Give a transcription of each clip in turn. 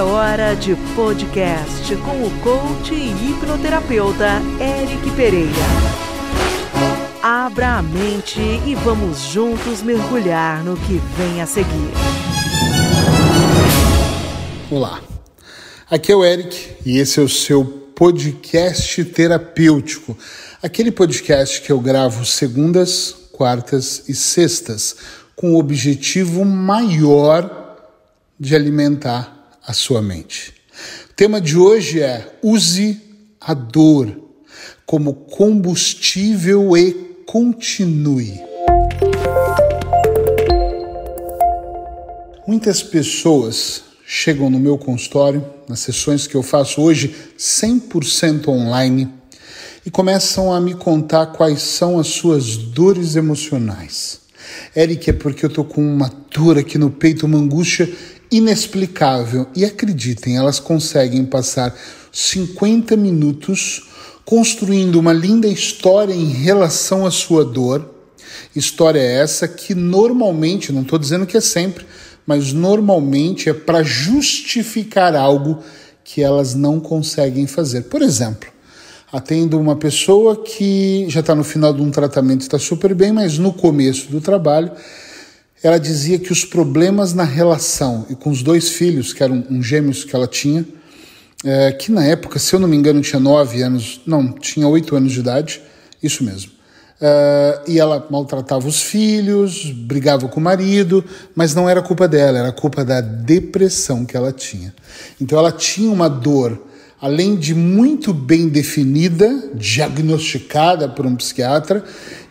É hora de podcast com o coach e hipnoterapeuta Eric Pereira. Abra a mente e vamos juntos mergulhar no que vem a seguir. Olá, aqui é o Eric e esse é o seu podcast terapêutico. Aquele podcast que eu gravo segundas, quartas e sextas com o objetivo maior de alimentar a sua mente. O tema de hoje é use a dor como combustível e continue. Muitas pessoas chegam no meu consultório, nas sessões que eu faço hoje 100% online, e começam a me contar quais são as suas dores emocionais. Eric, é porque eu tô com uma dor aqui no peito, uma angústia inexplicável. E acreditem, elas conseguem passar 50 minutos construindo uma linda história em relação à sua dor. História essa que normalmente, não estou dizendo que é sempre, mas normalmente é para justificar algo que elas não conseguem fazer. Por exemplo, atendo uma pessoa que já está no final de um tratamento, está super bem, mas no começo do trabalho ela dizia que os problemas na relação e com os dois filhos, que eram um gêmeos que ela tinha, é, que na época, se eu não me engano, tinha nove anos, não, tinha oito anos de idade, isso mesmo. É, e ela maltratava os filhos, brigava com o marido, mas não era culpa dela, era culpa da depressão que ela tinha. Então ela tinha uma dor, além de muito bem definida, diagnosticada por um psiquiatra,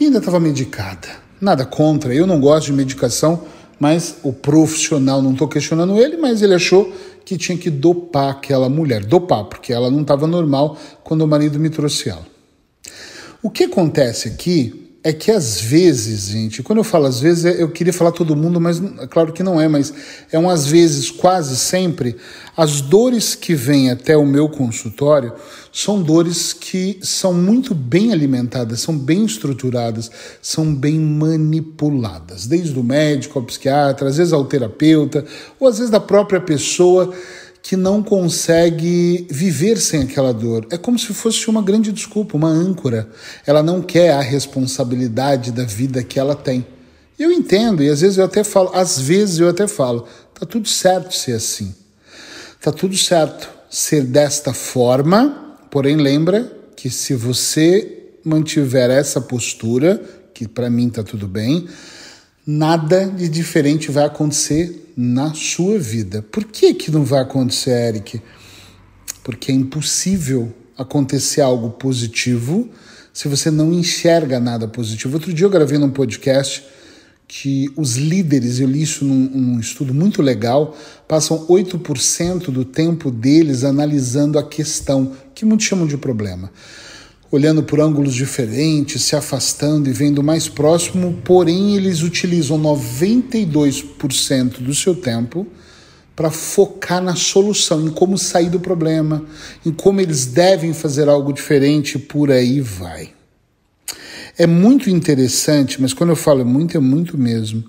e ainda estava medicada. Nada contra, eu não gosto de medicação, mas o profissional, não estou questionando ele, mas ele achou que tinha que dopar aquela mulher, dopar, porque ela não estava normal quando o marido me trouxe ela. O que acontece aqui é que às vezes, gente, quando eu falo às vezes, eu queria falar todo mundo, mas é claro que não é, mas é um às vezes, quase sempre, as dores que vêm até o meu consultório são dores que são muito bem alimentadas, são bem estruturadas, são bem manipuladas, desde o médico ao psiquiatra, às vezes ao terapeuta, ou às vezes da própria pessoa que não consegue viver sem aquela dor. É como se fosse uma grande desculpa, uma âncora. Ela não quer a responsabilidade da vida que ela tem. Eu entendo, e às vezes eu até falo, às vezes eu até falo, tá tudo certo ser assim. Tá tudo certo ser desta forma, porém lembra que se você mantiver essa postura, que para mim tá tudo bem, nada de diferente vai acontecer na sua vida. Por que, que não vai acontecer, Eric? Porque é impossível acontecer algo positivo se você não enxerga nada positivo. Outro dia eu gravei num podcast que os líderes, eu li isso num, estudo muito legal, passam 8% do tempo deles analisando a questão, que muitos chamam de problema olhando por ângulos diferentes, se afastando e vendo mais próximo, porém eles utilizam 92% do seu tempo para focar na solução, em como sair do problema, em como eles devem fazer algo diferente, por aí vai. É muito interessante, mas quando eu falo é muito, é muito mesmo,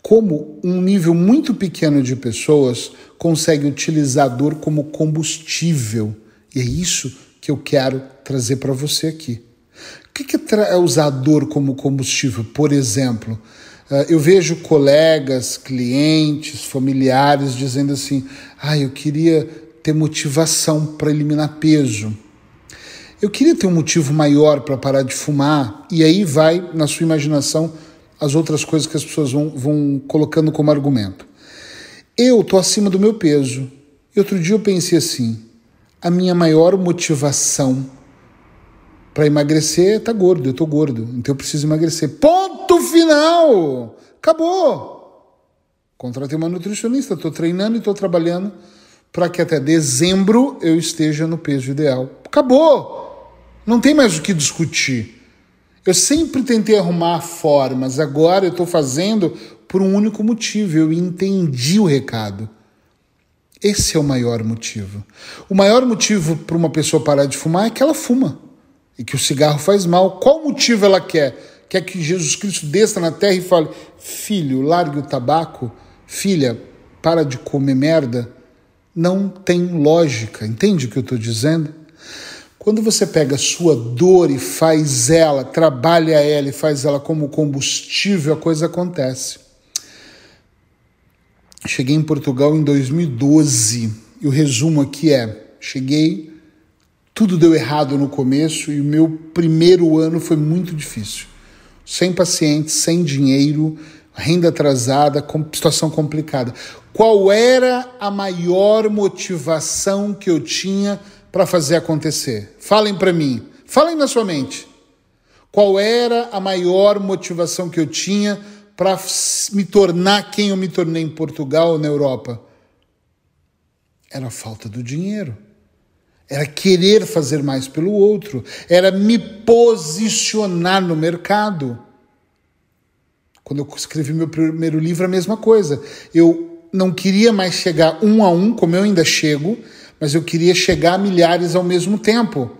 como um nível muito pequeno de pessoas consegue utilizar a dor como combustível. E é isso que eu quero trazer para você aqui. O que é usar a dor como combustível? Por exemplo, eh, eu vejo colegas, clientes, familiares dizendo assim: ah, eu queria ter motivação para eliminar peso. Eu queria ter um motivo maior para parar de fumar, e aí vai, na sua imaginação, as outras coisas que as pessoas vão, vão colocando como argumento. Eu estou acima do meu peso. E outro dia eu pensei assim: a minha maior motivação para emagrecer tá gordo, eu estou gordo, então eu preciso emagrecer. Ponto final! Acabou! Contratei uma nutricionista, estou treinando e estou trabalhando para que até dezembro eu esteja no peso ideal. Acabou! Não tem mais o que discutir. Eu sempre tentei arrumar formas, agora eu estou fazendo por um único motivo. Eu entendi o recado. Esse é o maior motivo. O maior motivo para uma pessoa parar de fumar é que ela fuma e que o cigarro faz mal. Qual motivo ela quer? Quer que Jesus Cristo desça na terra e fale: Filho, largue o tabaco. Filha, para de comer merda. não tem lógica. Entende o que eu estou dizendo? Quando você pega a sua dor e faz ela, trabalha ela e faz ela como combustível, a coisa acontece. Cheguei em Portugal em 2012 e o resumo aqui é: cheguei, tudo deu errado no começo e o meu primeiro ano foi muito difícil. Sem pacientes, sem dinheiro, renda atrasada, situação complicada. Qual era a maior motivação que eu tinha para fazer acontecer? Falem para mim, falem na sua mente. Qual era a maior motivação que eu tinha para me tornar quem eu me tornei em Portugal ou na Europa? Era a falta do dinheiro. Era querer fazer mais pelo outro, era me posicionar no mercado. Quando eu escrevi meu primeiro livro, a mesma coisa. Eu não queria mais chegar um a um, como eu ainda chego, mas eu queria chegar a milhares ao mesmo tempo.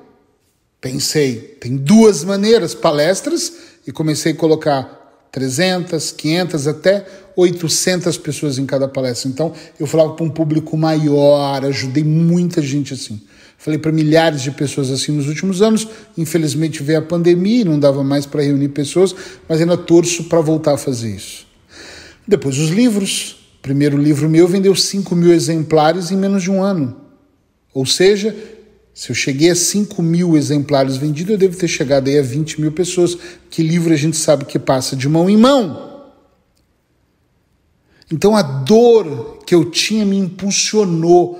Pensei, tem duas maneiras, palestras, e comecei a colocar 300, 500, até 800 pessoas em cada palestra. Então, eu falava para um público maior, ajudei muita gente assim. Falei para milhares de pessoas assim nos últimos anos. Infelizmente veio a pandemia e não dava mais para reunir pessoas, mas ainda torço para voltar a fazer isso. Depois os livros. O primeiro livro meu vendeu 5 mil exemplares em menos de um ano. Ou seja, se eu cheguei a 5 mil exemplares vendidos, eu devo ter chegado aí a 20 mil pessoas. Que livro a gente sabe que passa de mão em mão. Então a dor que eu tinha me impulsionou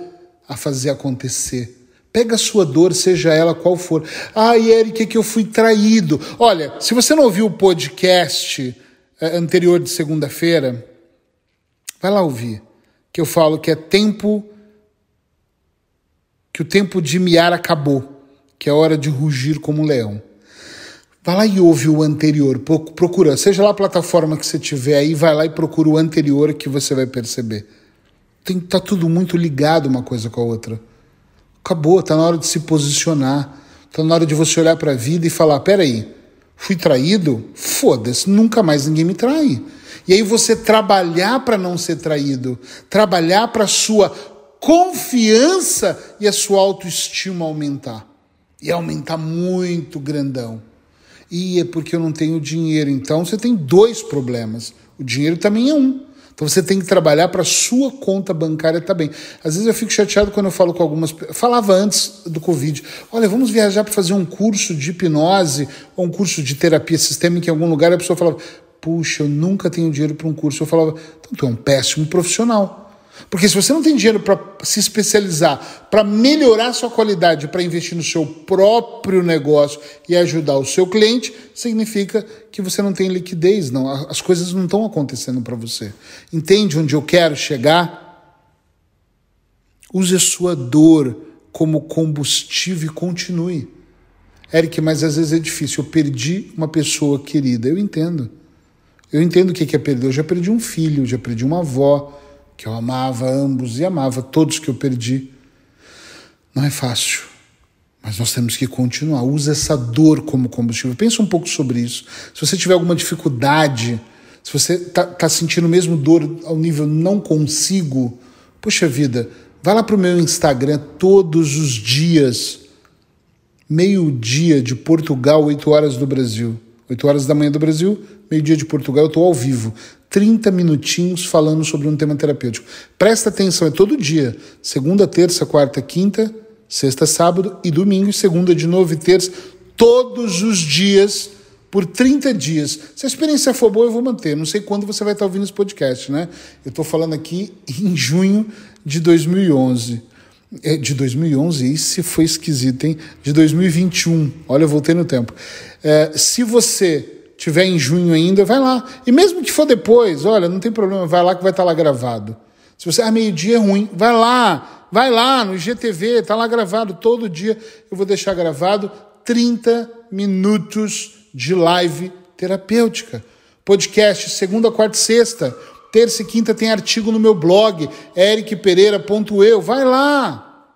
a fazer acontecer. Pega a sua dor, seja ela qual for. Ah, Eric, é que eu fui traído. Olha, se você não ouviu o podcast eh, anterior de segunda-feira, vai lá ouvir. Que eu falo que é tempo que o tempo de miar acabou, que é hora de rugir como um leão. Vai lá e ouve o anterior, procura, seja lá a plataforma que você tiver aí, vai lá e procura o anterior que você vai perceber. Tem, tá tudo muito ligado uma coisa com a outra. Acabou, tá na hora de se posicionar. Tá na hora de você olhar para a vida e falar: peraí, fui traído? Foda-se, nunca mais ninguém me trai. E aí você trabalhar para não ser traído, trabalhar para sua confiança e a sua autoestima aumentar. E aumentar muito grandão. E é porque eu não tenho dinheiro. Então você tem dois problemas. O dinheiro também é um. Então você tem que trabalhar para sua conta bancária também. Às vezes eu fico chateado quando eu falo com algumas. Falava antes do Covid: olha, vamos viajar para fazer um curso de hipnose ou um curso de terapia sistêmica em algum lugar. A pessoa falava: puxa, eu nunca tenho dinheiro para um curso. Eu falava: então tu é um péssimo profissional. Porque se você não tem dinheiro para se especializar, para melhorar sua qualidade, para investir no seu próprio negócio e ajudar o seu cliente, significa que você não tem liquidez, não. As coisas não estão acontecendo para você. Entende onde eu quero chegar? Use a sua dor como combustível e continue. Eric, mas às vezes é difícil. Eu perdi uma pessoa querida. Eu entendo. Eu entendo o que é perder. Eu já perdi um filho, já perdi uma avó que eu amava ambos e amava todos que eu perdi. Não é fácil, mas nós temos que continuar. Use essa dor como combustível. Pensa um pouco sobre isso. Se você tiver alguma dificuldade, se você está tá sentindo mesmo dor ao nível não consigo, poxa vida, vai lá para o meu Instagram todos os dias, meio-dia de Portugal, 8 horas do Brasil. 8 horas da manhã do Brasil, meio-dia de Portugal, eu estou ao vivo. 30 minutinhos falando sobre um tema terapêutico. Presta atenção, é todo dia. Segunda, terça, quarta, quinta, sexta, sábado e domingo, segunda de novo e terça, todos os dias, por 30 dias. Se a experiência for boa, eu vou manter. Não sei quando você vai estar ouvindo esse podcast, né? Eu estou falando aqui em junho de 2011. É, de 2011, isso foi esquisito, hein? De 2021. Olha, eu voltei no tempo. É, se você tiver em junho ainda, vai lá. E mesmo que for depois, olha, não tem problema, vai lá que vai estar tá lá gravado. Se você, ah, meio-dia é ruim, vai lá, vai lá no IGTV, está lá gravado todo dia. Eu vou deixar gravado 30 minutos de live terapêutica. Podcast, segunda, quarta e sexta. Terça e quinta tem artigo no meu blog, ericpereira.eu. Vai lá.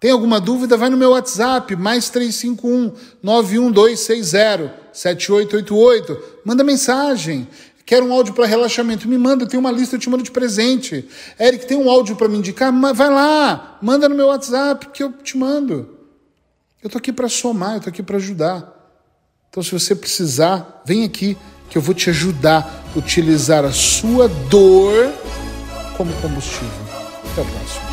Tem alguma dúvida? Vai no meu WhatsApp, mais 351 91260 7888. Manda mensagem. Quer um áudio para relaxamento? Me manda, tem uma lista, eu te mando de presente. Eric, tem um áudio para me indicar? Vai lá, manda no meu WhatsApp que eu te mando. Eu tô aqui para somar, eu tô aqui para ajudar. Então, se você precisar, vem aqui que eu vou te ajudar a utilizar a sua dor como combustível. Até a próxima.